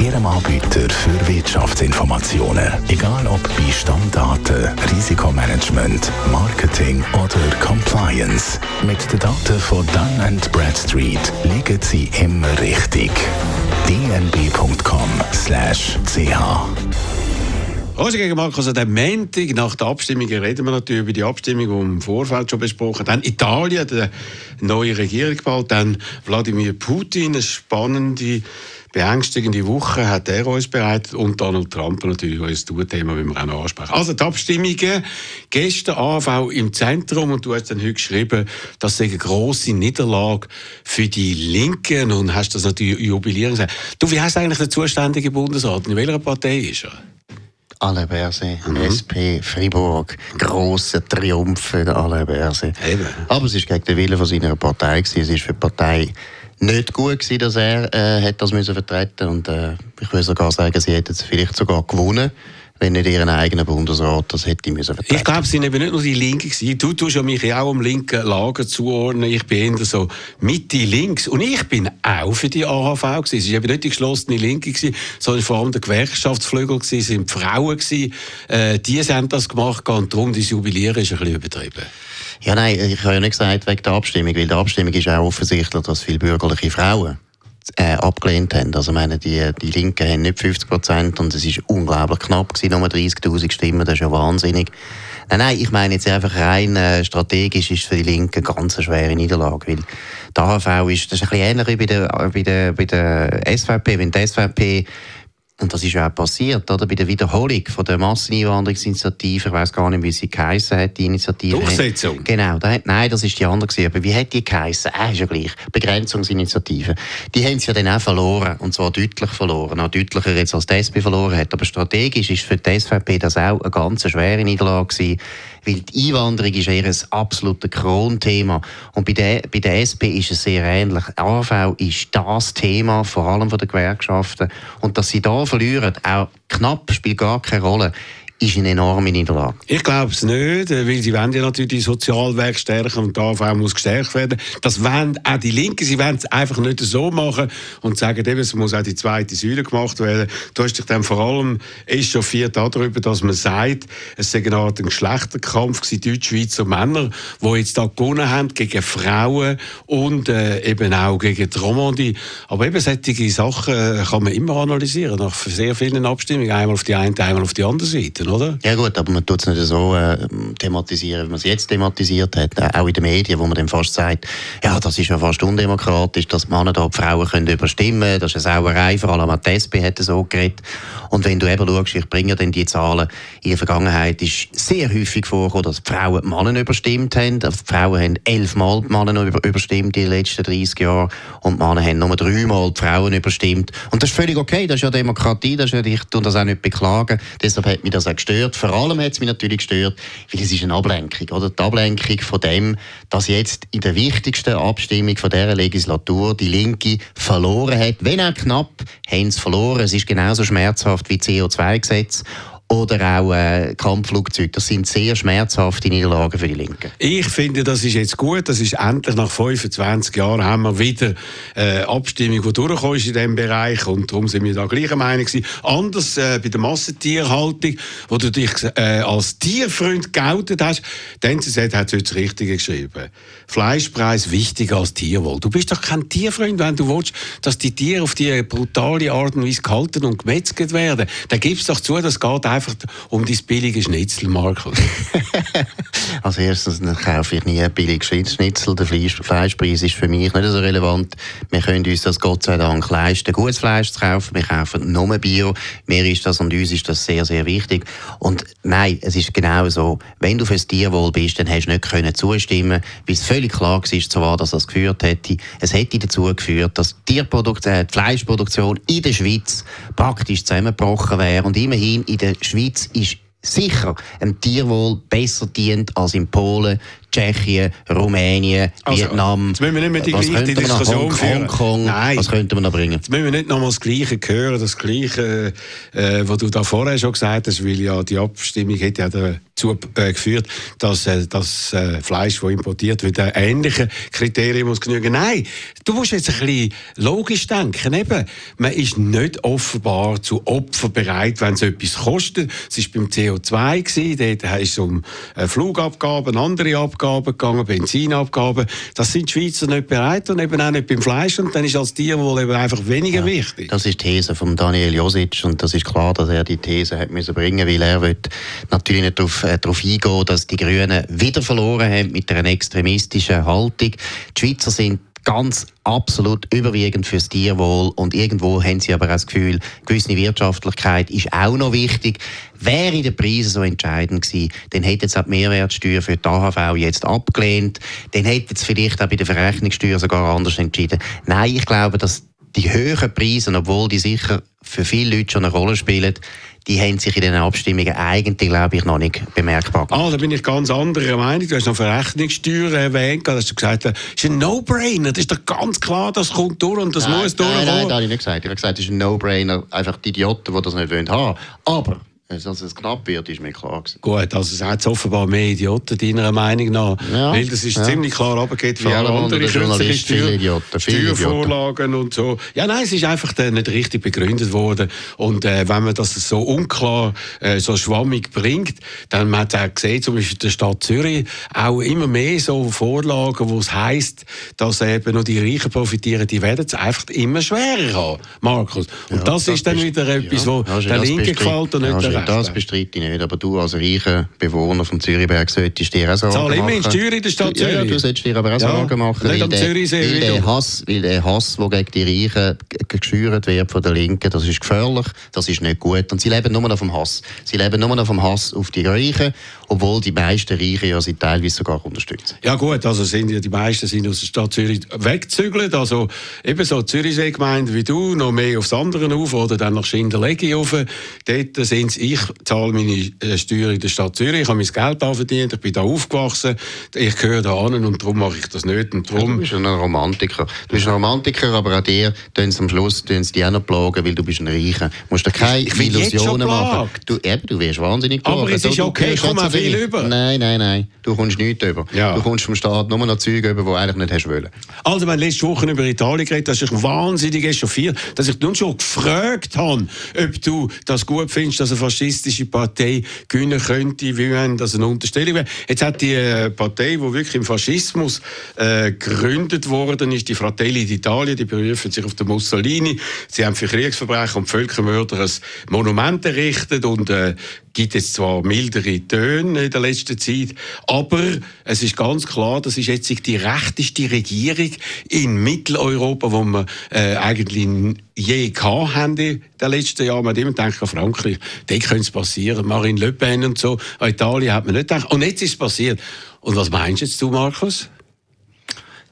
Ihrem Anbieter für Wirtschaftsinformationen. Egal ob bei Stammdaten, Risikomanagement, Marketing oder Compliance. Mit den Daten von Dun Bradstreet liegen Sie immer richtig. dnb.com/ch Roger gegen Markus, also Montag nach der Abstimmung reden wir natürlich über die Abstimmung, die wir im Vorfeld schon besprochen Dann Italien, die neue Regierung bald, dann Wladimir Putin, eine spannende, beängstigende Woche hat er uns bereitet und Donald Trump natürlich unser Tourthema, wie wir auch noch ansprechen. Also die Abstimmungen, gestern AV im Zentrum und du hast dann heute geschrieben, das sei eine grosse Niederlage für die Linken und hast das natürlich jubilieren gesagt. Du, wie heißt eigentlich der zuständige Bundesrat? In welcher Partei ist er? Alain Berset, mhm. SP Fribourg, grosser Triumph für Alain Berset. Eben. Aber es war gegen den Willen von seiner Partei. Es war für die Partei nicht gut gewesen, dass er äh, hat das müssen vertreten und äh, ich würde sogar sagen, sie hätten es vielleicht sogar gewonnen wenn nicht ihren eigenen Bundesrat das hätte müssen vertreten. Ich glaube, es sind eben nicht nur die Linken gewesen. Du tust ja mich auch am linken Lager zuordnen. Ich bin eher so Mitte links. Und ich bin auch für die AHV gewesen. Es war eben nicht die geschlossene Linke gewesen, sondern vor allem der Gewerkschaftsflügel gewesen, es sind Frauen gewesen. Äh, die haben das gemacht und darum, das Jubilieren ist ein bisschen übertrieben. Ja, nein, ich habe ja nicht gesagt wegen der Abstimmung, weil die Abstimmung ist auch offensichtlich, dass viele bürgerliche Frauen äh, abgelehnt haben. Also meine, die, die Linken haben nicht 50 Prozent und es ist unglaublich knapp gewesen, nur 30'000 Stimmen, das ist ja wahnsinnig. Nein, nein, ich meine jetzt einfach rein äh, strategisch ist für die Linken ganz eine schwere Niederlage, weil die AHV ist, das ist ein bisschen ähnlich wie bei der, bei der, bei der SVP, wenn die SVP und das ist ja auch passiert, oder? Bei der Wiederholung von der Masseneinwanderungsinitiative, ich weiß gar nicht, wie sie geheissen hat, die Initiative. Durchsetzung? Genau, da hat, nein, das ist die andere gewesen. Aber wie hat die geheissen? Ah, ist ja gleich. Begrenzungsinitiative. Die haben sie ja dann auch verloren. Und zwar deutlich verloren. Auch deutlicher jetzt als die SP verloren hat. Aber strategisch ist für die SVP das auch eine ganz schwere Niederlage gewesen weil die Einwanderung ist eher ein absolutes Kronthema. Und bei der, bei der SP ist es sehr ähnlich. AV ist das Thema, vor allem von den Gewerkschaften. Und dass sie da verlieren, auch knapp, spielt gar keine Rolle ist eine enorme Niederlage. Ich glaube es nicht, äh, weil sie wollen ja natürlich die Sozialwerk stärken und die AV muss gestärkt werden. Das wollen auch die Linken, sie wollen es einfach nicht so machen und sagen eben, es muss auch die zweite Säule gemacht werden. Du hast dich dann vor allem echauffiert darüber, dass man sagt, es sei eine Art Geschlechterkampf gewesen, Deutschschweizer Männer, die jetzt da gewonnen haben gegen Frauen und äh, eben auch gegen die Romandie. Aber eben solche Sachen äh, kann man immer analysieren, nach sehr vielen Abstimmungen, einmal auf die eine, einmal auf die andere Seite oder? Ja gut, aber man tut es nicht so äh, thematisieren, wie man es jetzt thematisiert hat, äh, auch in den Medien, wo man dann fast sagt, ja, das ist ja fast undemokratisch, dass Männer da die Frauen können überstimmen das ist eine Sauerei, vor allem auch die SP hat so geredet. Und wenn du eben schaust, ich bringe dann die Zahlen, in der Vergangenheit ist sehr häufig vorgekommen, dass die Frauen die Männer überstimmt haben. Die Frauen haben elfmal die Männer überstimmt in den letzten 30 Jahren und die Männer haben nur dreimal die Frauen überstimmt. Und das ist völlig okay, das ist ja Demokratie, das ist ja, ich tue das auch nicht beklagen, deshalb hat mich das auch gestört. Vor allem hat es mich natürlich gestört, weil es ist eine Ablenkung. Oder? Die Ablenkung von dem, dass jetzt in der wichtigsten Abstimmung von dieser Legislatur die Linke verloren hat. Wenn auch knapp, haben sie verloren. Es ist genauso schmerzhaft wie CO2-Gesetz oder auch äh, Kampfflugzeuge. Das sind sehr schmerzhafte Niederlagen für die Linken. Ich finde, das ist jetzt gut. Das ist endlich nach 25 Jahren haben wir wieder äh, Abstimmung, die durchgekommen ist in diesem Bereich und darum sind wir da gleicher Meinung gewesen. Anders äh, bei der Massentierhaltung, wo du dich äh, als Tierfreund geoutet hast, die NZZ hat es das Richtige geschrieben. Fleischpreis wichtiger als Tierwohl. Du bist doch kein Tierfreund, wenn du willst, dass die Tiere auf die brutale Art und Weise gehalten und gemetzelt werden. Dann gibst doch zu, das geht einfach um dein billige Schnitzel, Markus. Als erstes kaufe ich nie ein billiges Schnitzel. Der Fleischpreis ist für mich nicht so relevant. Wir können uns das Gott sei Dank leisten, gutes Fleisch zu kaufen. Wir kaufen nur Bio. Mir ist das und uns ist das sehr, sehr wichtig. Und nein, es ist genau so. Wenn du fürs Tierwohl bist, dann hast du nicht können zustimmen, weil es völlig klar war, dass das geführt hätte. Es hätte dazu geführt, dass die, Tierproduktion, äh, die Fleischproduktion in der Schweiz praktisch zusammengebrochen wäre. Und immerhin in der Schweiz ist sicher ein Tierwohl besser dient als in Polen, Tschechien, Rumänien, also, Vietnam. Jetzt müssen wir nicht mehr die gleiche Diskussion Hong, führen. Hongkong, Nein. was könnte man da bringen? Jetzt müssen wir nicht nochmal das Gleiche hören, das Gleiche, äh, was du da vorher schon gesagt hast, weil ja die Abstimmung hätte ja dazu äh, geführt, dass äh, das äh, Fleisch, das importiert wird, ähnliche Kriterien muss genügen. Nein, du musst jetzt ein bisschen logisch denken. Eben, man ist nicht offenbar zu Opfer bereit, wenn es etwas kostet. Es war beim CO2 gewesen, dort ist es um äh, Flugabgaben, andere Abgaben gegangen, Benzinabgaben. Das sind die Schweizer nicht bereit und eben auch nicht beim Fleisch. Und dann ist als Tierwohl eben einfach weniger ja, wichtig. Das ist die These von Daniel Josic und das ist klar, dass er die These hat müssen bringen, weil er will natürlich nicht darauf, äh, darauf eingehen, dass die Grünen wieder verloren haben mit einer extremistischen Haltung. Die Schweizer sind ganz absolut überwiegend fürs Tierwohl und irgendwo haben sie aber auch das Gefühl, gewisse Wirtschaftlichkeit ist auch noch wichtig. Wäre der Preis so entscheidend gewesen, dann hätte jetzt auch die Mehrwertsteuer für die AHV jetzt abgelehnt, dann hätte es vielleicht auch bei der Verrechnungssteuer sogar anders entschieden. Nein, ich glaube, dass die höheren Preise, obwohl die sicher für viele Leute schon eine Rolle spielen, die haben sich in den Abstimmungen eigentlich, glaube ich, noch nicht bemerkbar gemacht. Ah, da bin ich ganz anderer Meinung. Du hast noch Verrechnungssteuer erwähnt, da hast du gesagt, das ist ein No-Brainer. Das ist doch ganz klar, das kommt durch und das nein, muss durchkommen. Nein, nein, das habe ich nicht gesagt. Ich habe gesagt, das ist ein No-Brainer, einfach die Idioten, die das nicht wollen haben. Aber dass es knapp wird, ist mir klar gewesen. Gut, also es hat offenbar mehr Idioten, deiner Meinung nach. Ja, weil das ist ja. ziemlich klar runtergeht, wie alle anderen Steuer, Idioten, Steuervorlagen Idioten. und so. Ja, nein, es ist einfach nicht richtig begründet worden. Und äh, wenn man das so unklar, äh, so schwammig bringt, dann man hat auch gesehen, zum Beispiel in der Stadt Zürich, auch immer mehr so Vorlagen, wo es heisst, dass eben nur die Reichen profitieren, die werden es einfach immer schwerer haben, Markus. Und ja, das, das, ist dann wieder etwas, ja, wo der Linke gefällt und nicht der Rechte. Das bestreite ich nicht, aber du als reicher Bewohner vom Zürichberg solltest dir auch Sorgen Zahl immer in Steuern in der Stadt Zürich. Ja, du solltest dir aber auch Sorgen machen, weil, der, weil, der Hass, weil der Hass, der gegen die Reichen geschürt wird von der Linken, das ist gefährlich, das ist nicht gut. Und sie leben nur noch vom Hass. Sie leben nur noch vom Hass auf die Reichen, obwohl die meisten Reichen ja sie teilweise sogar unterstützen. Ja gut, also sind ja die meisten sind aus der Stadt Zürich weggezügelt, also eben so Zürichsee-Gemeinde wie du, noch mehr aufs andere auf oder dann nach Schinderlegi auf. Dort sind ich zahle meine äh, Steuern in der Stadt Zürich, ich habe mein Geld da verdient, ich bin da aufgewachsen, ich gehöre da an und darum mache ich das nicht. Und darum ja, du bist ein Romantiker. Du bist ein Romantiker, aber an dir tun sie am Schluss tun sie dich auch noch plagen, weil du bist ein Reicher. Du musst dir keine ich, Illusionen machen. Du, eben, du wirst wahnsinnig plagen. Aber es ist okay, ich komme viel über. Nein, nein, nein, du kommst nichts über. Ja. Du kommst vom Staat nur noch Züge über, die du eigentlich nicht hast wollen. Also, wenn letzte Woche über Italien geredet dass ich wahnsinnig echauffiert, dass ich nun schon gefragt habe, ob du das gut findest, dass eine faschistische Partei gewinnen könnte, wie wenn das eine Unterstellung wäre. Jetzt hat die äh, Partei, die wirklich im Faschismus äh, gegründet worden ist, die Fratelli d'Italia, die berufen sich auf den Mussolini. Sie haben für Kriegsverbrechen und Völkermörder ein Monument errichtet und äh, gibt es zwar mildere Töne in der letzten Zeit, aber es ist ganz klar, das ist jetzt die rechteste Regierung in Mitteleuropa, wo wir äh, eigentlich je gehabt haben in den letzten Jahren. Man hat immer gedacht, an Frankreich, da könnte es passieren. Marine Le Pen und so. An Italien hat man nicht gedacht. Und jetzt ist es passiert. Und was meinst du jetzt, Markus?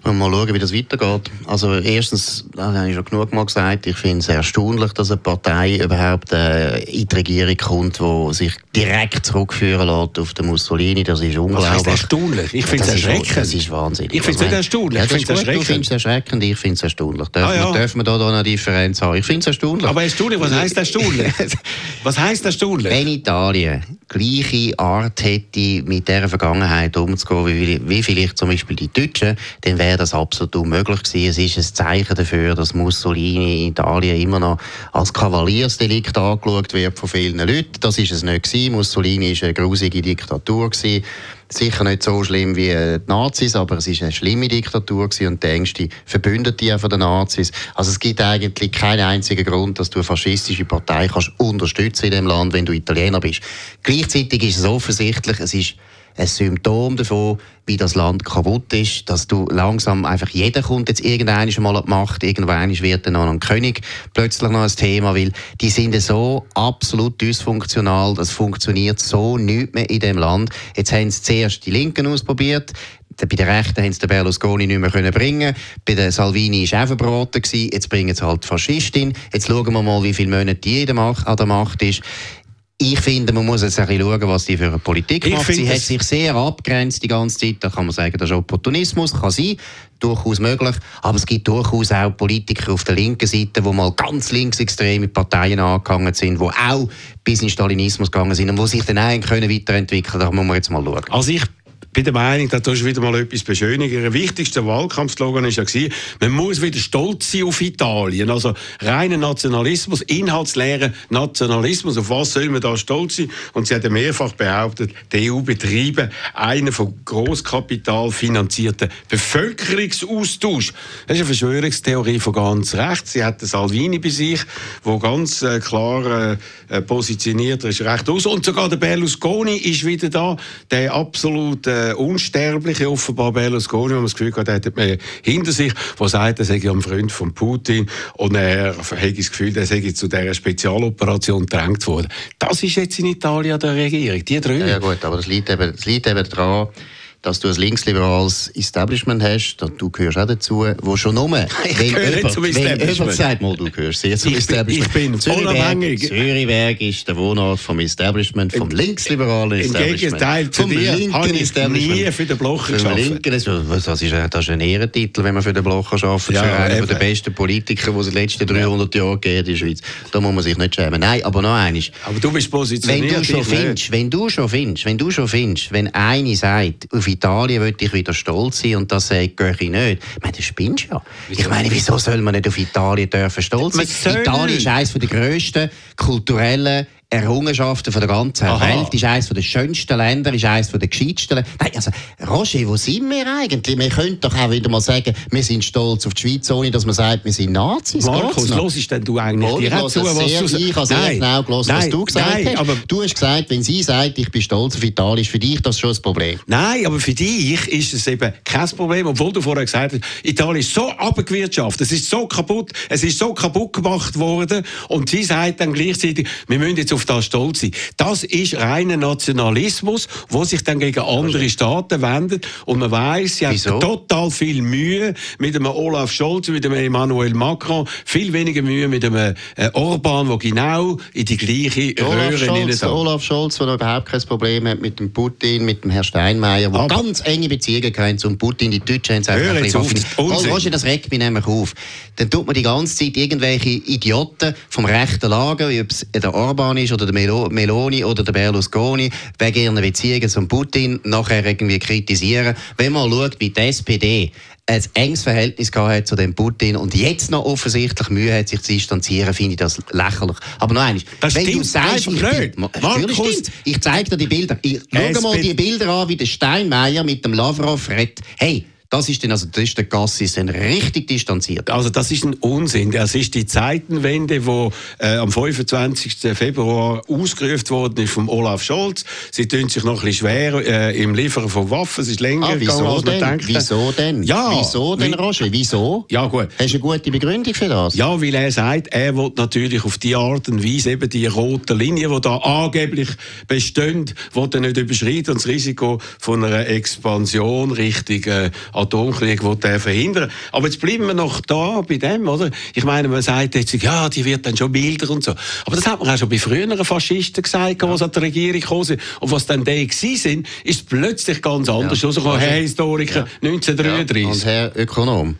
Mal schauen, wie das weitergeht. Also erstens, das habe ich schon genug mal gesagt, ich finde es erstaunlich, dass eine Partei überhaupt äh, in die Regierung kommt, die sich direkt zurückführen lässt auf den Mussolini. Das ist unglaublich. Das ist erstaunlich. Ich finde es erschreckend. Das ist wahnsinnig. Ich finde es nicht erstaunlich. Ja, ich finde es erschreckend. Du findest es erschreckend, ich finde es erstaunlich. Dürfen, ah, ja. dürfen wir da, da eine Differenz haben? Ich finde es erstaunlich. Aber erstaunlich, was heisst erstaunlich? was heisst erstaunlich? Wenn Italien gleiche Art hätte, mit dieser Vergangenheit umzugehen, wie, wie vielleicht zum Beispiel die Deutschen, dann wäre das absolut unmöglich gewesen. Es ist ein Zeichen dafür, dass Mussolini in Italien immer noch als Kavaliersdelikt angeschaut wird von vielen Leuten. Das ist es nicht gewesen. Mussolini war eine grusige Diktatur gewesen. Sicher nicht so schlimm wie die Nazis, aber es ist eine schlimme Diktatur und die engste Verbündete von den Nazis. Also es gibt eigentlich keinen einzigen Grund, dass du eine faschistische Partei kannst unterstützen in dem Land, wenn du Italiener bist. Gleichzeitig ist es offensichtlich, es ist ein Symptom davon, wie das Land kaputt ist, dass du langsam einfach jeder kommt jetzt irgendwann mal an die Macht, irgendwann wird dann noch ein König plötzlich noch ein Thema, weil die sind so absolut dysfunktional, das funktioniert so nicht mehr in dem Land. Jetzt haben sie zuerst die Linken ausprobiert, bei den Rechten haben sie Berlusconi nicht mehr können bringen. Bei den Salvini war auch verbraten. Jetzt bringen sie halt die Faschistin. Jetzt schauen wir mal, wie viele Monate die an der Macht ist Ich finde, man muss jetzt ein bisschen schauen, was die für eine Politik ich macht. Sie hat sich sehr abgrenzt die ganze Zeit. Da kann man sagen, das ist Opportunismus, kann sein, durchaus möglich. Aber es gibt durchaus auch Politiker auf der linken Seite, die mal ganz linksextreme Parteien angegangen sind, die auch bis in Stalinismus gegangen sind und die sich dann eigentlich weiterentwickeln können. Da muss man jetzt mal schauen. Also ich bin der Meinung, dass das wieder mal etwas beschönigen. Ihr wichtigster Wahlkampfslogan war ja, man muss wieder stolz sein auf Italien. Also reiner Nationalismus, inhaltsleerer Nationalismus. Auf was soll man da stolz sein? Und sie hat mehrfach behauptet, die EU betreibe einen von Großkapital finanzierten Bevölkerungsaustausch. Das ist eine Verschwörungstheorie von ganz rechts. Sie hat den Salvini bei sich, wo ganz äh, klar äh, positioniert ist, recht aus. Und sogar der Berlusconi ist wieder da, der absolut äh, äh, Unsterbliche, offenbar Berlusconi, wo man das Gefühl hat, er hat man hinter sich, der sagt, er sei ein Freund von Putin und er hat das Gefühl, er sei zu dieser Spezialoperation gedrängt worden. Das ist jetzt in Italien der Regierung, die drei. Ja, gut, aber das liegt eben, das liegt eben daran, dass du ein linksliberales Establishment hast, du gehörst auch dazu, wo schon nur, ich wenn gehöre zum Establishment. sagt mal, du gehörst sehr zum ich Establishment. Bin, ich bin unabhängig. Zürichberg ist der Wohnort vom Establishment, vom linksliberalen Establishment. Im Gegenteil zu dir habe ich nie für den Blocher gearbeitet. Das, ist, das ist ein Ehrentitel, wenn man für den Blocher arbeitet, ja, für einen der besten Politiker, die es in den letzten 300 Jahren gegeben in der Schweiz. Da muss man sich nicht schämen. Nein, aber noch eines. Aber du bist positioniert. Wenn du schon findest, wenn du schon findest, wenn du schon findest, wenn eine sagt, auf Italien will ich wieder stolz sein und das sagt Göchi nicht. Ich meine, das spinnst ja. Ich meine, wieso soll man nicht auf Italien dürfen stolz sein? Italien ist eines der grössten kulturellen Errungenschaften von der ganzen Aha. Welt, ist eines der schönsten Länder, ist eines der gescheitsten Länder. Nein, also, Roger, wo sind wir eigentlich? Wir können doch auch wieder mal sagen, wir sind stolz auf die Schweiz, ohne dass man sagt, wir sind Nazis. Markus, hörst denn du eigentlich Wohl, direkt zu, was sehr, du Ich habe sehr nein, genau gehört, was du gesagt nein, hast. Aber du hast gesagt, wenn sie sagt, ich bin stolz auf Italien, ist für dich das schon ein Problem. Nein, aber für dich ist es eben kein Problem, obwohl du vorher gesagt hast, Italien ist so abgewirtschaftet, es ist so kaputt, es ist so kaputt gemacht worden und sie sagt dann gleichzeitig, wir müssen jetzt auf auf das stolz sein. Das ist reiner Nationalismus, wo sich dann gegen andere Staaten wendet. Und man weiß, sie haben total viel Mühe mit einem Olaf Scholz, mit einem Emmanuel Macron, viel weniger Mühe mit einem äh, Orban, der genau in die gleiche Olaf Röhre Scholz, Olaf Scholz, der überhaupt kein Problem hat mit dem Putin, mit dem Herrn Steinmeier, der ganz enge Beziehungen haben zum Putin. Die Deutschen haben es einfach ein bisschen auf. das regt mich nämlich auf. Dann tut man die ganze Zeit irgendwelche Idioten vom rechten Lager, wie ob es der Orban ist oder der Meloni oder der Berlusconi wegen ihren Beziehungen zum Putin nachher irgendwie kritisieren. Wenn man schaut, wie die SPD ein enges Verhältnis gehabt zu dem Putin und jetzt noch offensichtlich Mühe hat, sich zu distanzieren, finde ich das lächerlich. Aber noch eines, das wenn du sagst, ich, bin, Markus, ich zeige dir die Bilder. Ich, schau mal die Bilder an, wie der Steinmeier mit dem Lavrov redet. Hey, das ist dann, also das ist der Gassis dann richtig distanziert. Also das ist ein Unsinn. Das ist die Zeitenwende, die äh, am 25. Februar ausgerufen worden ist vom Olaf Scholz. Sie tun sich noch ein bisschen schwer äh, im Liefern von Waffen. Es ist länger ah, wieso gegangen, als man denkt. Wieso denn? Ja, wieso denn, Roger? Wieso? Ja, gut. Hast du eine gute Begründung für das? Ja, weil er sagt, er will natürlich auf die Art und Weise eben die rote Linie, die da angeblich besteht, will er nicht überschreiten und das Risiko von einer Expansion Richtung äh, Atomkrieg will der verhindern. Aber jetzt bleiben wir noch da bei dem, oder? Ich meine, man sagt jetzt, ja, die wird dann schon milder und so. Aber das hat man auch schon bei früheren Faschisten gesagt, ja. die an die Regierung gekommen sind. Und was dann die sind, ist plötzlich ganz anders. Ja. Also, Herr Historiker, ja. 1933. Ja. Und Herr Ökonom,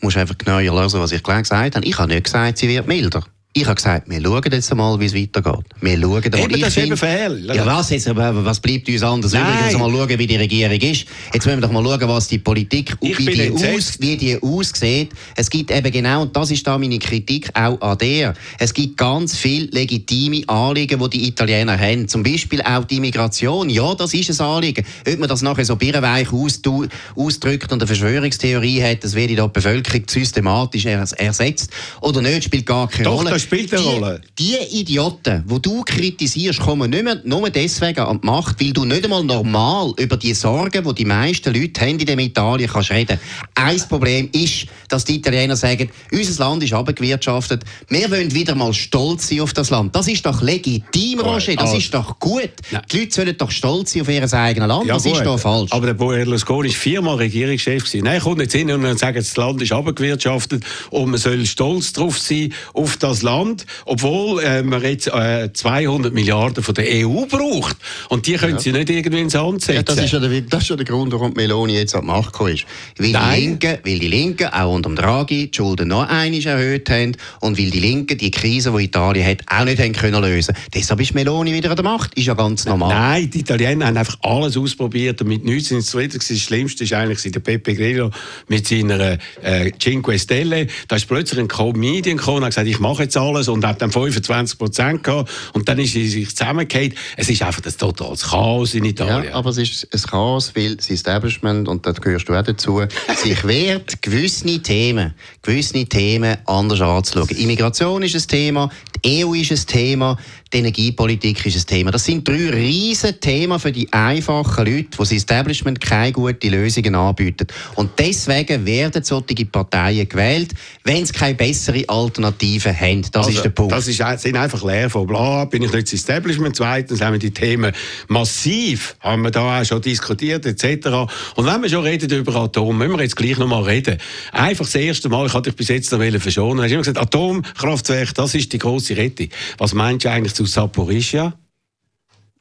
musst einfach genau lesen, was ich gesagt habe. Ich habe nicht gesagt, sie wird milder. Ich habe gesagt, wir schauen jetzt mal, wie es weitergeht. Wir schauen mal. Eben, das ist eben Ja, was, jetzt, was bleibt uns anders Nein. übrig, mal schauen, wie die Regierung ist. Jetzt müssen wir doch mal schauen, was die Politik, wie die, aus, wie die aussieht. Es gibt eben genau, und das ist da meine Kritik auch an der, es gibt ganz viele legitime Anliegen, die die Italiener haben. Zum Beispiel auch die Migration. Ja, das ist ein Anliegen. Ob man das nachher so birrenweich ausdrückt und eine Verschwörungstheorie hat, das werde die Bevölkerung systematisch ersetzt oder nicht, spielt gar keine Doch, Rolle spielt eine Rolle. Die, Idioten, die du kritisierst, kommen nicht mehr nur deswegen an die Macht, weil du nicht einmal normal über die Sorgen, die die meisten Leute haben in dem Italien, kannst reden. Ein Problem ist, dass die Italiener sagen, unser Land ist abgewirtschaftet, wir wollen wieder mal stolz sein auf das Land. Das ist doch legitim, Roger, das also, ist doch gut. Nein. Die Leute sollen doch stolz sein auf ihr eigenes Land, ja, das gut. ist doch falsch. Aber der Berlusconi war viermal Regierungschef. Gewesen. Nein, kommt nicht hin und sagen, das Land ist abgewirtschaftet und man soll stolz drauf sein, auf das Land Land, obwohl äh, man jetzt äh, 200 Milliarden von der EU braucht. Und die können ja. sie nicht irgendwie ins Hand setzen. Ja, das, ist ja der, das ist ja der Grund, warum Meloni jetzt an die Macht gekommen ist. Weil die, Linken, weil die Linken auch unter dem Draghi die Schulden noch einmal erhöht haben und weil die Linken die Krise, die Italien hat, auch nicht haben können lösen Deshalb ist Meloni wieder an der Macht. Ist ja ganz normal. Nein, die Italiener haben einfach alles ausprobiert und mit nichts sind sie zufrieden. Das Schlimmste ist eigentlich der Pepe Grillo mit seiner äh, Cinque Stelle. Da ist plötzlich ein Comedian gekommen und hat gesagt, ich mache jetzt alles und hat dann 25 Prozent gehabt und dann ist sie sich zusammengefallen. Es ist einfach ein totales Chaos in Italien. Ja, aber es ist ein Chaos, weil das Establishment, und da gehörst du auch dazu, sich wehrt, gewisse Themen, gewisse Themen anders anzuschauen. Immigration ist ein Thema, die EU ist ein Thema, die Energiepolitik ist ein Thema. Das sind drei riesige Themen für die einfachen Leute, wo das Establishment keine guten Lösungen anbieten. Und deswegen werden solche Parteien gewählt, wenn sie keine bessere Alternative haben. Das also, ist der Punkt. Das ist, sind einfach leer von bla, bin ich nicht das Establishment. Zweitens haben wir die Themen massiv, haben wir da auch schon diskutiert, etc. Und wenn wir schon reden über Atom, müssen wir jetzt gleich noch mal reden. Einfach das erste Mal, ich hatte dich bis jetzt noch verschonen, hast immer gesagt, Atomkraftwerk, das ist die große Rettung. Was meinst du eigentlich zu Saporischia?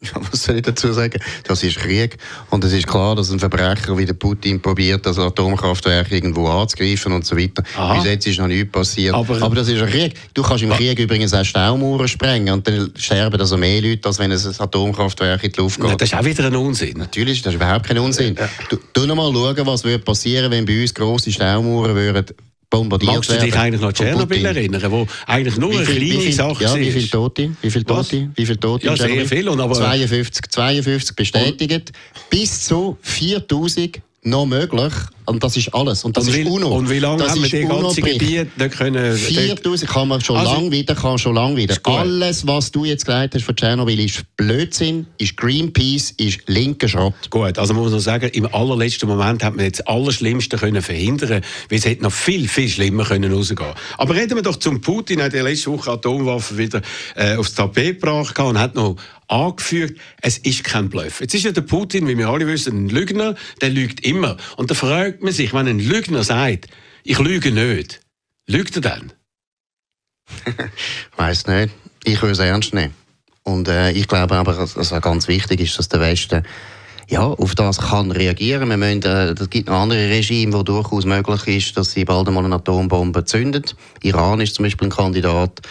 Ja, was soll ich dazu sagen? Das ist Krieg. Und es ist klar, dass ein Verbrecher wie der Putin probiert, das Atomkraftwerk irgendwo anzugreifen und so weiter. Aha. Bis jetzt ist noch nichts passiert. Aber, Aber, das ist ein Krieg. Du kannst im Krieg übrigens auch Staumauern sprengen und dann sterben also mehr Leute, als wenn ein Atomkraftwerk in die Luft geht. Das ist auch wieder ein Unsinn. Natürlich, das ist überhaupt kein Unsinn. Du, du noch mal schauen, was würde passieren, wenn bei uns grosse Staumauern würden bombardiert Magst du dich eigentlich noch an Tschernobyl erinnern, wo eigentlich nur eine kleine viel, Sache ja, wie viele Tote? Wie viele Tote? Wie viele Tote ja, sehr viel. Und aber 52, 52 bestätigt. Bis zu 4000 noch möglich. Und das ist alles. Und das und ist UNO. Und wie lange das haben wir die ganze Gebiet nicht können... 4000 kann man schon also, lang wieder, kann schon lang wieder. Alles, was du jetzt gesagt hast von Tschernobyl, ist Blödsinn, ist Greenpeace, ist linker Schrott. Gut, also muss man sagen, im allerletzten Moment hat man jetzt alles Schlimmste können verhindern, weil es hätte noch viel, viel schlimmer können rausgehen. Aber reden wir doch zum Putin, der letzte Woche Atomwaffen wieder äh, aufs Tapet gebracht und hat noch angefügt, es ist kein Bluff. Jetzt ist ja der Putin, wie wir alle wissen, ein Lügner, der lügt immer. Und da fragt man sich, wenn ein Lügner sagt, ich lüge nicht, lügt er dann? weiss nicht. Ich würde es ernst nehmen. Und äh, ich glaube aber, dass es ganz wichtig ist, dass der Westen ja, auf das kann reagieren. Wir müssen, äh, es gibt noch andere Regime, wo durchaus möglich ist, dass sie bald einmal eine Atombombe zündet. Iran ist zum Beispiel ein Kandidat.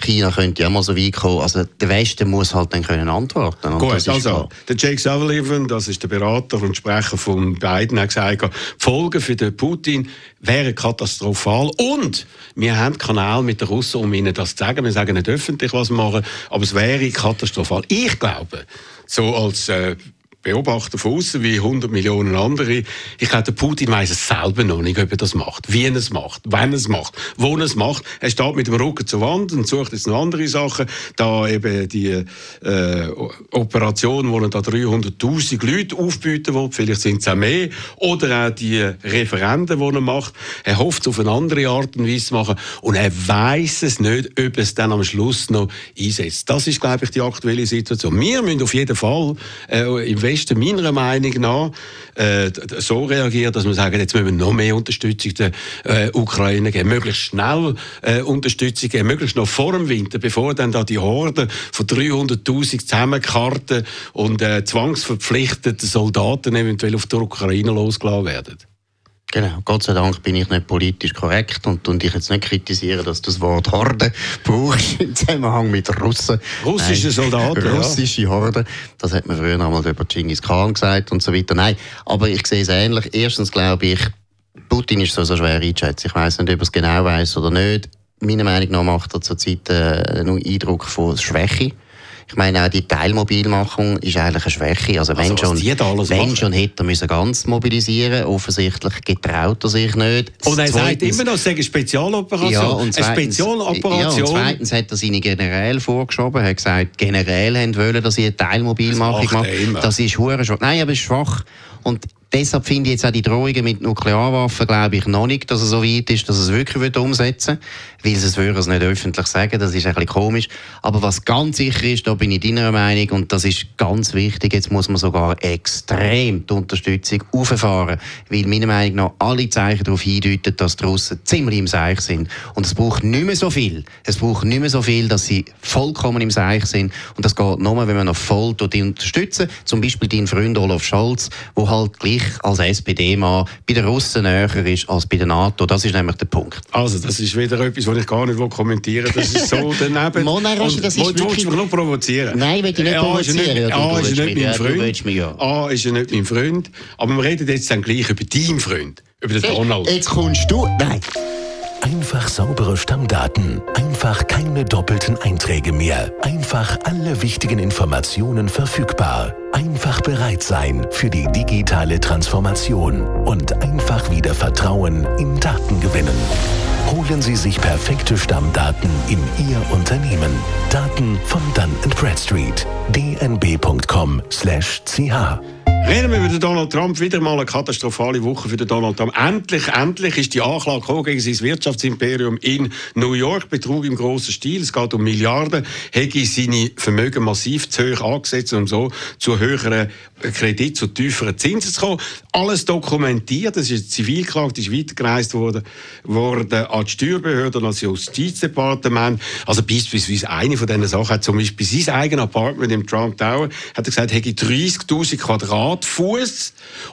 China könnte ja mal so weit kommen. Also der Westen muss halt dann können antworten. Gut, also klar. der Jake Sullivan, das ist der Berater und Sprecher von Biden, hat gesagt, die Folgen für den Putin wären katastrophal. Und wir haben Kanal mit den Russen, um ihnen das zu sagen. Wir sagen nicht öffentlich, was wir machen, aber es wäre katastrophal. Ich glaube, so als äh, Beobachter von außen wie 100 Millionen andere. Ich glaube, der Putin weiß es selber noch nicht, ob er das macht, wie er es macht, wann er es macht, wo er es macht. Er steht mit dem Rücken zur Wand und sucht jetzt noch andere Sachen. Da eben die äh, Operation, wo er da 300.000 Leute aufbieten will, vielleicht sind es auch mehr, oder auch die Referenden, die er macht. Er hofft es auf eine andere Art und Weise zu machen und er weiß es nicht, ob es dann am Schluss noch einsetzt. Das ist, glaube ich, die aktuelle Situation. Wir müssen auf jeden Fall äh, im Westen meiner Meinung nach äh, so reagieren, dass wir sagen, jetzt müssen wir noch mehr Unterstützung der äh, Ukraine geben, möglichst schnell äh, Unterstützung geben, möglichst noch vor dem Winter, bevor dann da die Horde von 300'000 zusammenkarten und äh, zwangsverpflichtete Soldaten eventuell auf die Ukraine losgelassen werden. Genau, Gott sei Dank bin ich nicht politisch korrekt und, und ich jetzt nicht kritisieren, dass du das Wort Horde brauchst im Zusammenhang mit Russen. Russische Soldaten, Russische ja. Horde, das hat man früher einmal über Genghis Khan gesagt und so weiter. Nein, aber ich sehe es ähnlich. Erstens glaube ich, Putin ist so, so schwer einzuschätzen. Ich weiß nicht, ob er es genau weiß oder nicht. Meiner Meinung nach macht er zurzeit äh, einen Eindruck von Schwäche. Ich meine, auch die Teilmobilmachung ist eigentlich eine Schwäche. Also, wenn, also, schon, wenn schon hätte er müssen ganz mobilisieren Offensichtlich getraut er sich nicht. Und er zweitens, sagt immer noch, es sei eine Spezialoperation. Ja, und zweitens, eine Spezialoperation. Ja, und zweitens hat er seine Generäle vorgeschoben. Er hat gesagt, Generäle wollen, dass sie eine Teilmobilmachung das machen. Das ist hure schwach. Nein, aber es ist schwach. Und Deshalb finde ich jetzt auch die Drohungen mit Nuklearwaffen, glaube ich, noch nicht, dass es so weit ist, dass es wirklich umsetzen will. Weil es würde es nicht öffentlich sagen, das ist ein bisschen komisch. Aber was ganz sicher ist, da bin ich deiner Meinung, und das ist ganz wichtig, jetzt muss man sogar extrem die Unterstützung auffahren, weil meiner Meinung nach alle Zeichen darauf hindeuten, dass die Russen ziemlich im Seich sind. Und es braucht nicht mehr so viel. Es braucht nicht mehr so viel, dass sie vollkommen im Seich sind. Und das geht nur, wenn man noch voll die unterstützen. Zum Beispiel dein Freund Olaf Scholz, der halt gleich als SPD-Mann bei den Russen näher ist als bei der NATO. Das ist nämlich der Punkt. Also, das ist wieder etwas, was ich gar nicht kommentieren will. Das ist so daneben. Monarchie, das ist wirklich... Du willst mich nur provozieren. Nein, will ich nicht provozieren. A ist nicht mein Freund. A ist ja nicht mein Freund. Aber wir reden jetzt dann gleich über deinen Freund. Über den Donald. Jetzt kommst du... Nein. Einfach saubere Stammdaten. Einfach keine doppelten Einträge mehr. Einfach alle wichtigen Informationen verfügbar. Einfach bereit sein für die digitale Transformation. Und einfach wieder Vertrauen in Daten gewinnen. Holen Sie sich perfekte Stammdaten in Ihr Unternehmen. Daten von Dun Bradstreet. dnb.com/ch Reden wir über Donald Trump. Wieder mal eine katastrophale Woche für Donald Trump. Endlich, endlich ist die Anklage gegen sein Wirtschaftsimperium in New York. Betrug im grossen Stil. Es geht um Milliarden. Hätte seine Vermögen massiv zu hoch angesetzt, um so zu höheren Kredit, zu tieferen Zinsen zu kommen. Alles dokumentiert. Das ist eine Zivilklage, die ist weitergereist worden, worden an die Steuerbehörden, an das Justizdepartement. Also beispielsweise eine von diesen Sachen hat zum Beispiel sein eigenes Apartment im Trump Tower, hat er gesagt, hätte 30.000 Quadrat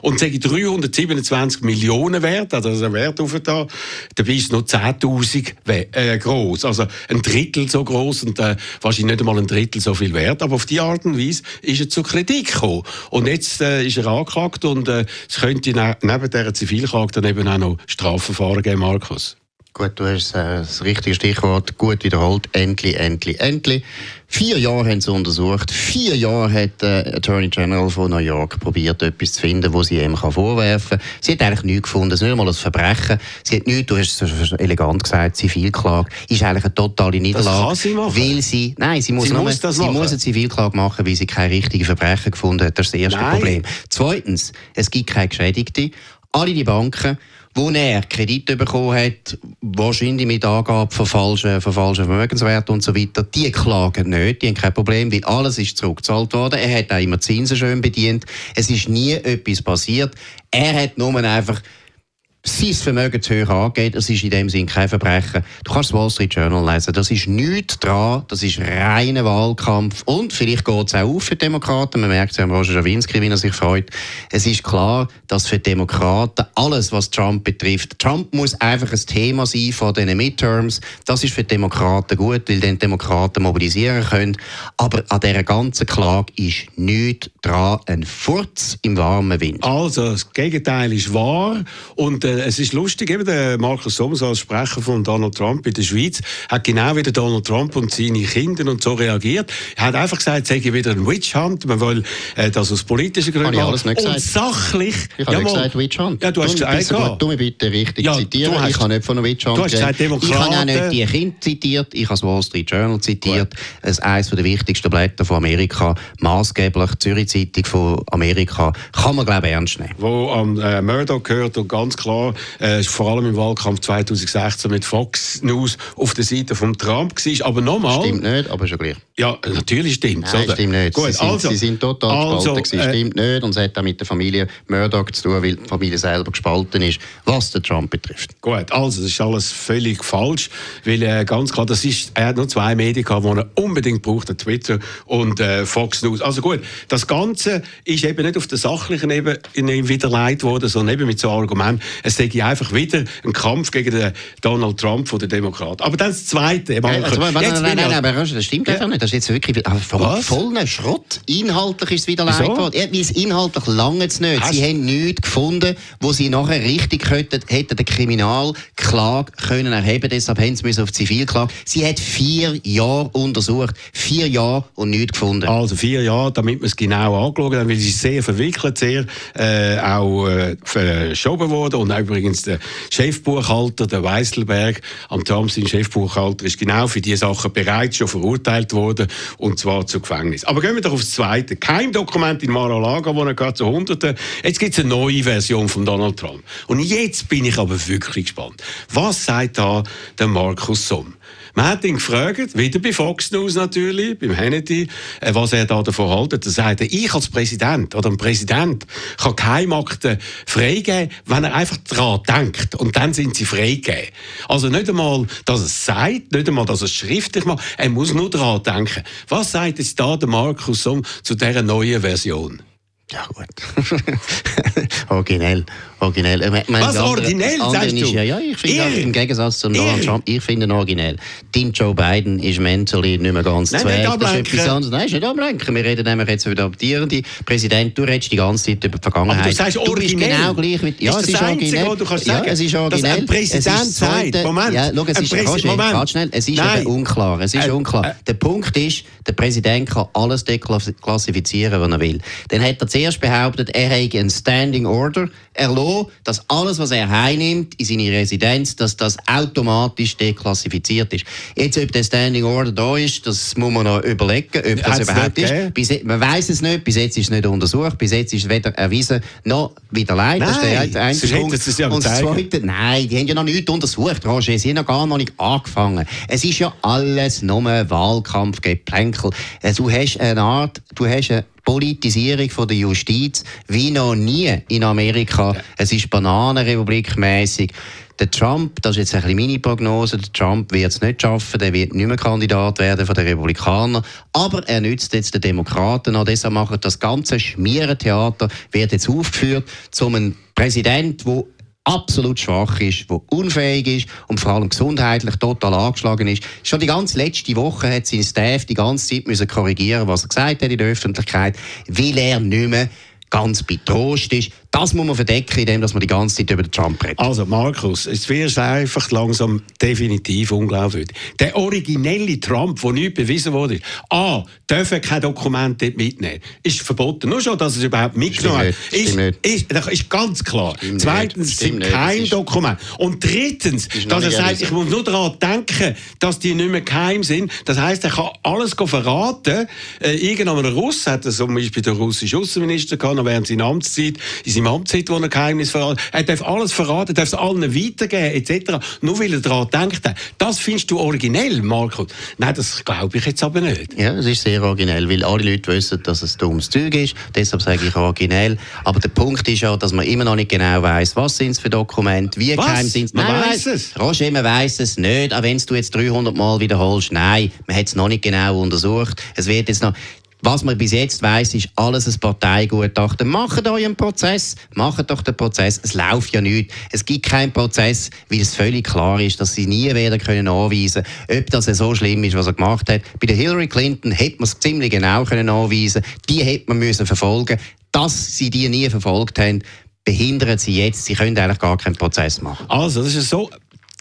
und sage 327 Millionen wert, also ein Wert auf da, dabei ist es noch 10.000 äh, groß, also ein Drittel so groß und äh, wahrscheinlich nicht einmal ein Drittel so viel wert, aber auf die Art und Weise ist er zur Kritik gekommen. Und jetzt äh, ist er angeklagt und äh, es könnte ne neben dieser Zivilklage dann eben auch noch Strafverfahren geben, Markus. Gut, du hast äh, das richtige Stichwort gut wiederholt. Endlich, endlich, endlich. Vier Jahre haben sie untersucht. Vier Jahre hat der äh, Attorney General von New York probiert, etwas zu finden, wo sie ihm vorwerfen kann. Sie hat eigentlich nichts gefunden. Es ist nicht einmal ein Verbrechen. Sie hat nichts, du hast es elegant gesagt, Zivilklage. Ist eigentlich eine totale Niederlage. Das kann sie machen. Weil sie, nein, sie muss, sie, nur, muss, das sie machen. muss eine Zivilklage machen, weil sie keine richtigen Verbrechen gefunden hat. Das ist das erste nein. Problem. Zweitens, es gibt keine Geschädigte. Alle die Banken wo er Kredit bekommen hat, wahrscheinlich mit Angabe von falschen, von falschen Vermögenswerten und so weiter, die klagen nicht, die haben kein Problem, weil alles ist zurückgezahlt worden. Er hat auch immer Zinsen schön bedient. Es ist nie etwas passiert. Er hat nur einfach sein Vermögen zu hoch angeht, das ist in dem Sinn kein Verbrechen. Du kannst das Wall Street Journal lesen, das ist nichts dran, das ist reiner Wahlkampf. Und vielleicht geht es auch auf für die Demokraten, man merkt es ja am Roger Schawinski, wie er sich freut. Es ist klar, dass für die Demokraten alles, was Trump betrifft, Trump muss einfach ein Thema sein von diesen Midterms, das ist für die Demokraten gut, weil dann die Demokraten mobilisieren können, aber an dieser ganzen Klage ist nichts dran, ein Furz im warmen Wind. Also, das Gegenteil ist wahr. Und äh, es ist lustig, eben der Markus Sommers als Sprecher von Donald Trump in der Schweiz hat genau wie Donald Trump und seine Kinder und so reagiert. Er hat einfach gesagt, es sei wieder ein Witch Hunt, man will äh, das aus politischen Gründen machen. alles nicht Und sachlich... Ich habe ja, nicht gesagt Witch Hunt. Ja, du hast gesagt, ja. Du mich bitte richtig ja, zitieren. Hast, ich habe nicht von einer Witch Hunt gesagt, Ich habe auch nicht die Kinder zitiert, ich habe das Wall Street Journal zitiert. Es ist eines der wichtigsten Blätter von Amerika, maßgeblich Zürich Zeitung von Amerika. Kann man, glaube ich, ernst nehmen. Wo am äh, Murdoch gehört und ganz klar äh, vor allem im Wahlkampf 2016 mit Fox News auf der Seite von Trump war. Aber nochmal... Stimmt nicht, aber schon gleich. Ja, natürlich stimmt Nein, oder? stimmt nicht. Gut, sie, sind, also, sie sind total also, gespalten. Äh, stimmt nicht. Und es hat auch mit der Familie Murdoch zu tun, weil die Familie selber gespalten ist, was den Trump betrifft. Gut, also das ist alles völlig falsch, weil äh, ganz klar, das ist, er hat nur zwei Medien gehabt, die er unbedingt braucht, Twitter und äh, Fox News. Also gut, das Ganze ist eben nicht auf der sachlichen Ebene widerlegt worden, sondern eben mit so Argumenten, es sei einfach wieder ein Kampf gegen den Donald Trump von den Demokraten. Aber dann das Zweite. Äh, also, nein, nein, nein, nein, aber das stimmt ja. einfach nicht. Das ist jetzt wirklich voll, voller Schrott. Inhaltlich ist es wieder leid worden. Ja, weil es inhaltlich lange es nicht. Hast sie haben nichts gefunden, wo sie nachher richtig könnten, hätten den Kriminalklage können erheben. Deshalb haben sie auf Zivilklage. Sie hat vier Jahre untersucht. Vier Jahre und nichts gefunden. Also vier Jahre, damit man es genau angeschaut haben, weil sie sehr verwickelt, sehr äh, auch äh, verschoben worden und übrigens der Chefbuchhalter, der Weißelberg, am Trump sein Chefbuchhalter, ist genau für diese Sachen bereits schon verurteilt worden, und zwar zu Gefängnis. Aber gehen wir doch aufs Zweite. Kein Dokument in Mar-a-Lago, wo er gerade zu Hunderten. Jetzt gibt es eine neue Version von Donald Trump. Und jetzt bin ich aber wirklich gespannt. Was sagt da der Markus Somm? Man hat ihn gefragt, wieder bei Fox News natürlich, beim Hannity, was er da davon hält. Er ich als Präsident oder ein Präsident kann Geheimakten freigeben, wenn er einfach daran denkt. Und dann sind sie freigegeben. Also nicht einmal, dass es sagt, nicht einmal, dass es schriftlich macht. Er muss nur daran denken. Was sagt jetzt da der Markus Somm zu dieser neuen Version? Ja, gut. originell. Originell. Äh, mein, Was, andere, originell, sagst du? ja, ja, ich finde im Gegensatz zu Donald Trump, ich finde ihn originell. Dein Joe Biden ist mentally nicht mehr ganz Nein, zweig. Das ist. Nein, ist nicht ablenken. Wir reden nämlich jetzt über den adoptierenden Präsident. Du redest die ganze Zeit über die Vergangenheit. Aber du sagst originell. Genau gleich wie... Ja, ist es ist originell. Einzige, du kannst sagen, ja, es ist originell. Dass ein Präsident sagt, Moment. Ja, schau, es ist, Moment. schnell, es ist eben unklar. Es ist äh, unklar. Äh, der Punkt ist, der Präsident kann alles deklassifizieren, was er will. Dann hat er zuerst behauptet, er hätte ein Standing Order erlassen, dass alles, was er heinnimmt in seine Residenz, dass das automatisch deklassifiziert ist. Jetzt, ob der Standing Order da ist, das muss man noch überlegen, ob das überhaupt ist. Bis, man weiß es nicht, bis jetzt ist es nicht untersucht, bis jetzt ist es weder erwiesen noch widerlegt. Nein, das ist der einzige Punkt. Es ja Und das zweite, nein, die haben ja noch nichts untersucht, Roger, sie haben ja gar noch nicht angefangen. Es ist ja alles nur Wahlkampfgeplänkel. Du hast eine Art, du hast eine Politisierung von der Justiz wie noch nie in Amerika. Es ist Bananenrepublik mäßig. Der Trump, das ist jetzt ein bisschen meine Prognose, der Trump wird es nicht schaffen, der wird nicht mehr Kandidat werden von den Republikanern, aber er nützt jetzt den Demokraten an, deshalb macht das ganze Schmierentheater, wird jetzt aufgeführt, zum einen Präsident, der absolut schwach ist, der unfähig ist und vor allem gesundheitlich total angeschlagen ist. Schon die ganze letzte Woche hat sein Staff die ganze Zeit müssen korrigieren, was er gesagt hat in der Öffentlichkeit, weil er nicht mehr ganz betrost ist. Das muss man verdecken, indem man die ganze Zeit über den Trump redet. Also Markus, es wird einfach langsam definitiv unglaubwürdig. Der originelle Trump, der nicht bewiesen wurde, A, dürfen kein Dokument mitnehmen. Ist verboten. Nur schon, dass es überhaupt mitgenommen hat. Ist, ist, ist, ist, ganz klar. Stimmt Zweitens, es sind kein Dokument. Und drittens, dass er sagt, ich muss nur daran denken, dass die nicht mehr geheim sind. Das heisst, er kann alles verraten. Äh, irgendein Russ hat das zum Beispiel der russische Außenminister gehabt, während seiner Amtszeit, seinem Amtszeit, wo er Geheimnis verraten Er darf alles verraten, darf es allen weitergeben, etc. Nur weil er daran denkt. Das findest du originell, Marco? Nein, das glaube ich jetzt aber nicht. Ja, es ist sehr originell, weil alle Leute wissen, dass es dummes Zeug ist. Deshalb sage ich originell. Aber der Punkt ist ja, dass man immer noch nicht genau weiß, was sind es für Dokumente, wie geheim sind es. Man weiß es. Roger, man weiß es nicht. Auch wenn du jetzt 300 Mal wiederholst, nein, man hat es noch nicht genau untersucht. Es wird jetzt noch was man bis jetzt weiß, ist alles ein Parteigutachten. Macht euren Prozess, macht doch den Prozess. Es läuft ja nichts. Es gibt keinen Prozess, weil es völlig klar ist, dass sie nie werden können anweisen, ob das so schlimm ist, was er gemacht hat. Bei der Hillary Clinton hätte man es ziemlich genau können anweisen. Die hätte man müssen verfolgen. Dass sie die nie verfolgt haben, behindern sie jetzt. Sie können eigentlich gar keinen Prozess machen. Also, das ist so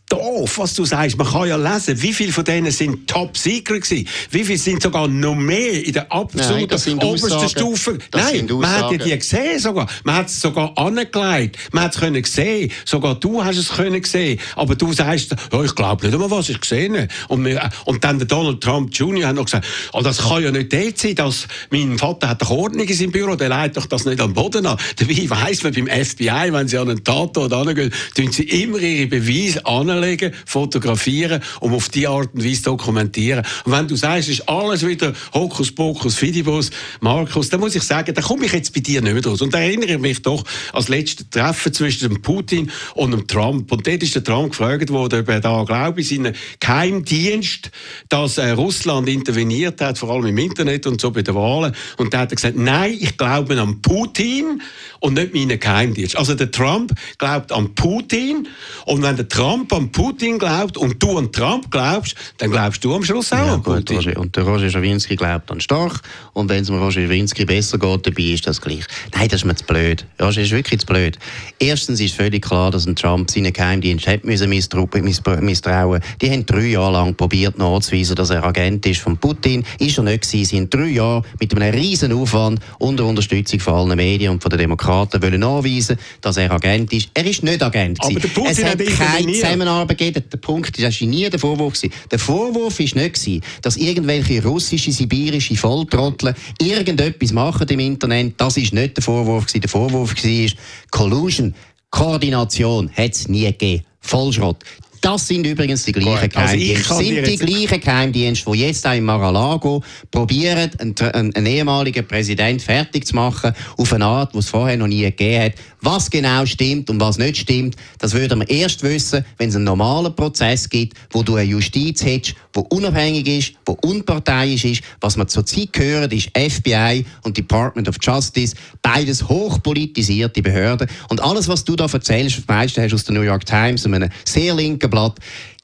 doof, was du sagst. Man kann ja lesen, wie viele von denen sind Top Secret gewesen. Wie viele sind sogar noch mehr in der absoluten obersten Aussagen. Stufe. Nein, man hat ja die gesehen sogar. Man hat es sogar angelegt. Man hat es können sehen. Sogar du hast es können sehen. Aber du sagst, oh, ich glaube nicht einmal, was ich gesehen habe. Und, wir, und dann der Donald Trump Jr. hat noch gesagt, oh, das kann ja nicht dort sein, dass mein Vater hat doch Ordnung in seinem Büro, der leitet doch das nicht am Boden an. Dabei weiss man beim FBI, wenn sie an einen Tatort angehen, tun sie immer ihre Beweise an anlegen, fotografieren und auf die Art und Weise dokumentieren. Und wenn du sagst, ist alles wieder Hokuspokus, Fidibus, Markus, dann muss ich sagen, da komme ich jetzt bei dir nicht mehr raus. Und da erinnere ich mich doch das letzte Treffen zwischen dem Putin und dem Trump. Und dort ist der Trump gefragt worden, ob er da, glaube ich, seinen Geheimdienst, dass äh, Russland interveniert hat, vor allem im Internet und so bei den Wahlen. Und da hat er gesagt, nein, ich glaube an Putin und nicht meinen Geheimdienst. Also der Trump glaubt an Putin und wenn der Trump an Putin Putin glaubt und du an Trump glaubst, dann glaubst du am Schluss auch ja, an Putin. Gut, Roger, und der Roger Schawinski glaubt an Storch und wenn es dem Roger Schawinski besser geht, dabei ist das gleich. Nein, das ist mir zu blöd. Roger ist wirklich zu blöd. Erstens ist völlig klar, dass ein Trump seinen Geheimdienst hat müssen misstrauen. Die haben drei Jahre lang probiert nachzuweisen, dass er Agent ist von Putin. Ist er nicht gewesen. Sie sind drei Jahre mit einem riesen Aufwand unter Unterstützung von allen Medien und von den Demokraten wollen nachweisen, dass er Agent ist. Er ist nicht Agent. Aber der Putin es hat keine Zusammenarbeit gegeben. Der Punkt das war nie der Vorwurf. Gewesen. Der Vorwurf war nicht, gewesen, dass irgendwelche russische, sibirische Volltrottel irgendetwas machen im Internet. Das ist nicht der Vorwurf. Gewesen. Der Vorwurf war Collusion. Koordination hat es nie gegeben. Vollschrott. Das sind übrigens die gleichen Gut, also Geheimdienste. Also sind die gleichen Geheimdienste, die jetzt auch in Mar-a-Lago probieren, einen, einen, ehemaligen Präsident fertig zu machen, auf eine Art, die es vorher noch nie gegeben hat. Was genau stimmt und was nicht stimmt, das würden wir erst wissen, wenn es einen normalen Prozess gibt, wo du eine Justiz hättest, die unabhängig ist, die unparteiisch ist. Was wir zurzeit hören, ist FBI und Department of Justice, beides hochpolitisierte Behörden. Und alles, was du da erzählst, das meiste hast du aus der New York Times, einem sehr linken Blatt,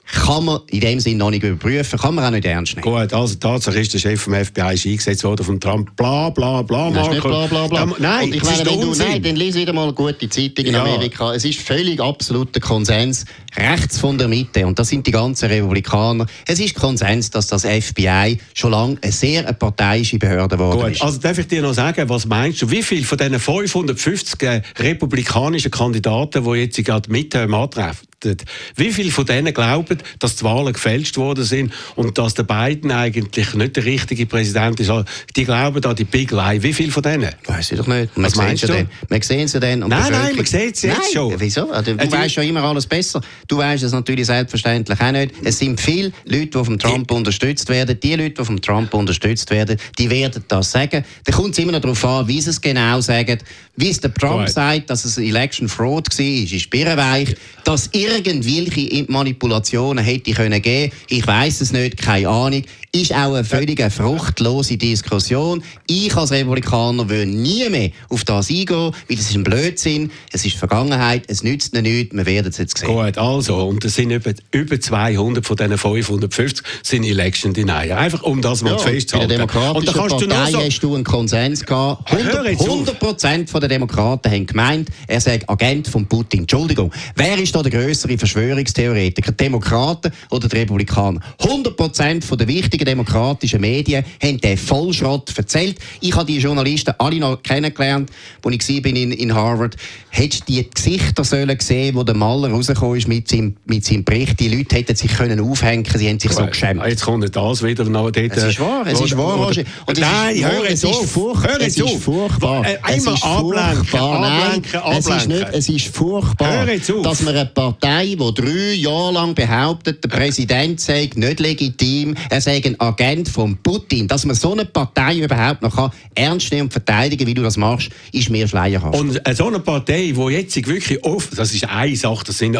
kann man in dem Sinne noch nicht überprüfen, kann man auch nicht ernst nehmen. Gut, also Tatsache ist, der Chef vom FBI ist eingesetzt worden von Trump, bla bla bla, Marco. Nicht bla bla bla. Da, nein, Und ich meine, wenn du, nein, dann lies wieder mal eine gute Zeitung in ja. Amerika. Es ist völlig absoluter Konsens, rechts von der Mitte, und das sind die ganzen Republikaner, es ist Konsens, dass das FBI schon lange eine sehr eine parteiische Behörde geworden Gut, ist. Also darf ich dir noch sagen, was meinst du, wie viele von diesen 550 republikanischen Kandidaten, die jetzt gerade mit antreffen, behauptet. Wie viele von denen glauben, dass die Wahlen gefälscht worden sind und dass der Biden eigentlich nicht der richtige Präsident ist? Also, die glauben an die Big Lie. Wie viele von denen? Weiß ich doch nicht. Man Was meinst du? Denn. Man sehen sie dann. Nein, nein, man sieht sie jetzt nein, schon. Wieso? Also, du äh, weißt ja immer alles besser. Du weißt es natürlich selbstverständlich auch nicht. Es sind viele Leute, die vom Trump die. unterstützt werden. Die Leute, die vom Trump unterstützt werden, die werden das sagen. Da kommt es immer noch darauf an, wie sie es genau sagen. Wie es der Trump sagt, dass es Election Fraud war, ist birrenweich. Dass irgendwelche Manipulationen hätte können geben. Ich weiß es nicht, keine Ahnung. Ist auch eine völlig fruchtlose Diskussion. Ich als Republikaner will nie mehr auf das eingehen, weil es ist ein Blödsinn, es ist Vergangenheit, es nützt nichts, wir werden es jetzt sehen. Gut, also, und es sind über, über 200 von diesen 550 sind Election Denier. Einfach um das mal ja, festzuhalten. Bei der Demokratischen und Partei du so hast du einen Konsens gehabt. 100 Prozent der Demokraten haben gemeint, er sei Agent von Putin. Entschuldigung, wer ist da der größere Verschwörungstheoretiker? Die Demokraten oder die Republikaner? 100 Prozent der wichtigen demokratischen Medien haben den Vollschrott erzählt. Ich habe die Journalisten alle noch kennengelernt, als ich bin in, in Harvard. Hättest du die Gesichter sollen sehen, wo der Maler rausgekommen ist mit seinem, mit seinem Bericht? Die Leute hätten sich können aufhängen, sie haben sich so geschämt. Jetzt kommt das wieder dort. Es ist wahr, es ist wahr, Roger. Nein, hör jetzt auf. Hör jetzt es ist furchtbar. Äh, einmal ablenken, ablenken, ablenken. Es ist, nicht, es ist furchtbar, dass man eine Partei, die drei Jahre lang behauptet, der Präsident sei nicht legitim, er sei ein Agent von Putin, dass man so eine Partei überhaupt noch kann, ernst nehmen und verteidigen, wie du das machst, ist mir schleierhaft. Und so eine Partei, die jetzt wirklich oft, das ist eine Sache, das sind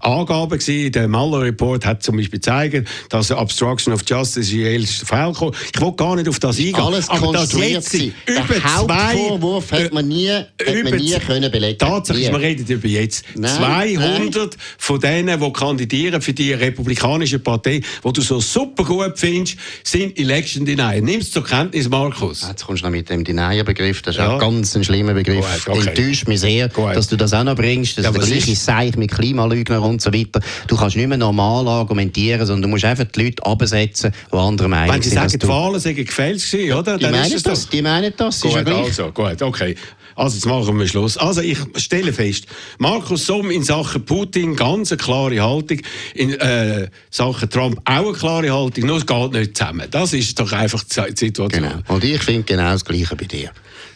Angaben gewesen, der Mueller Report hat zum Beispiel gezeigt, dass Obstruction of Justice in El Fall kommt. Ich will gar nicht auf das eingehen. Alles aber das jetzt über der Hauptvorwurf zwei, hat man nie, hat man nie können belegen. Tatsächlich, wir reden über jetzt. Nein, 200 nein. von denen, die kandidieren für die republikanische Partei, die du so super gut findest, sind Election Denier. Nimm es zur Kenntnis, Markus. Jetzt kommst du noch mit dem Denier-Begriff. Das ist ja. ein ganz ein schlimmer Begriff. Gut, okay. Enttäuscht mich sehr, Gut. dass du das auch noch bringst. Das ja, ist der gleiche Seich mit Klimalügner und so weiter. Du kannst nicht mehr normal argumentieren, sondern du musst einfach die Leute absetzen, die andere Meinung Wenn sie sagen, die Wahlen seien gefälscht oder? Die meinen das, die meinen das. Gut, also, gut, okay. Also jetzt machen wir Schluss. Also ich stelle fest, Markus Somm in Sachen Putin ganz eine klare Haltung, in äh, Sachen Trump auch eine klare Haltung, nur es geht nicht zusammen. Das ist doch einfach die Situation. Genau. Und ich finde genau das Gleiche bei dir.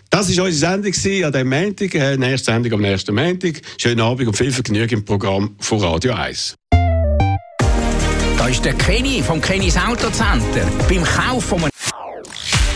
Das war unsere Sendung an diesem Montag. Äh, nächste Sendung am nächsten Montag. Schönen Abend und viel Vergnügen im Programm von Radio 1. Da ist der Kenny vom Kennys Autocenter. Beim Kauf von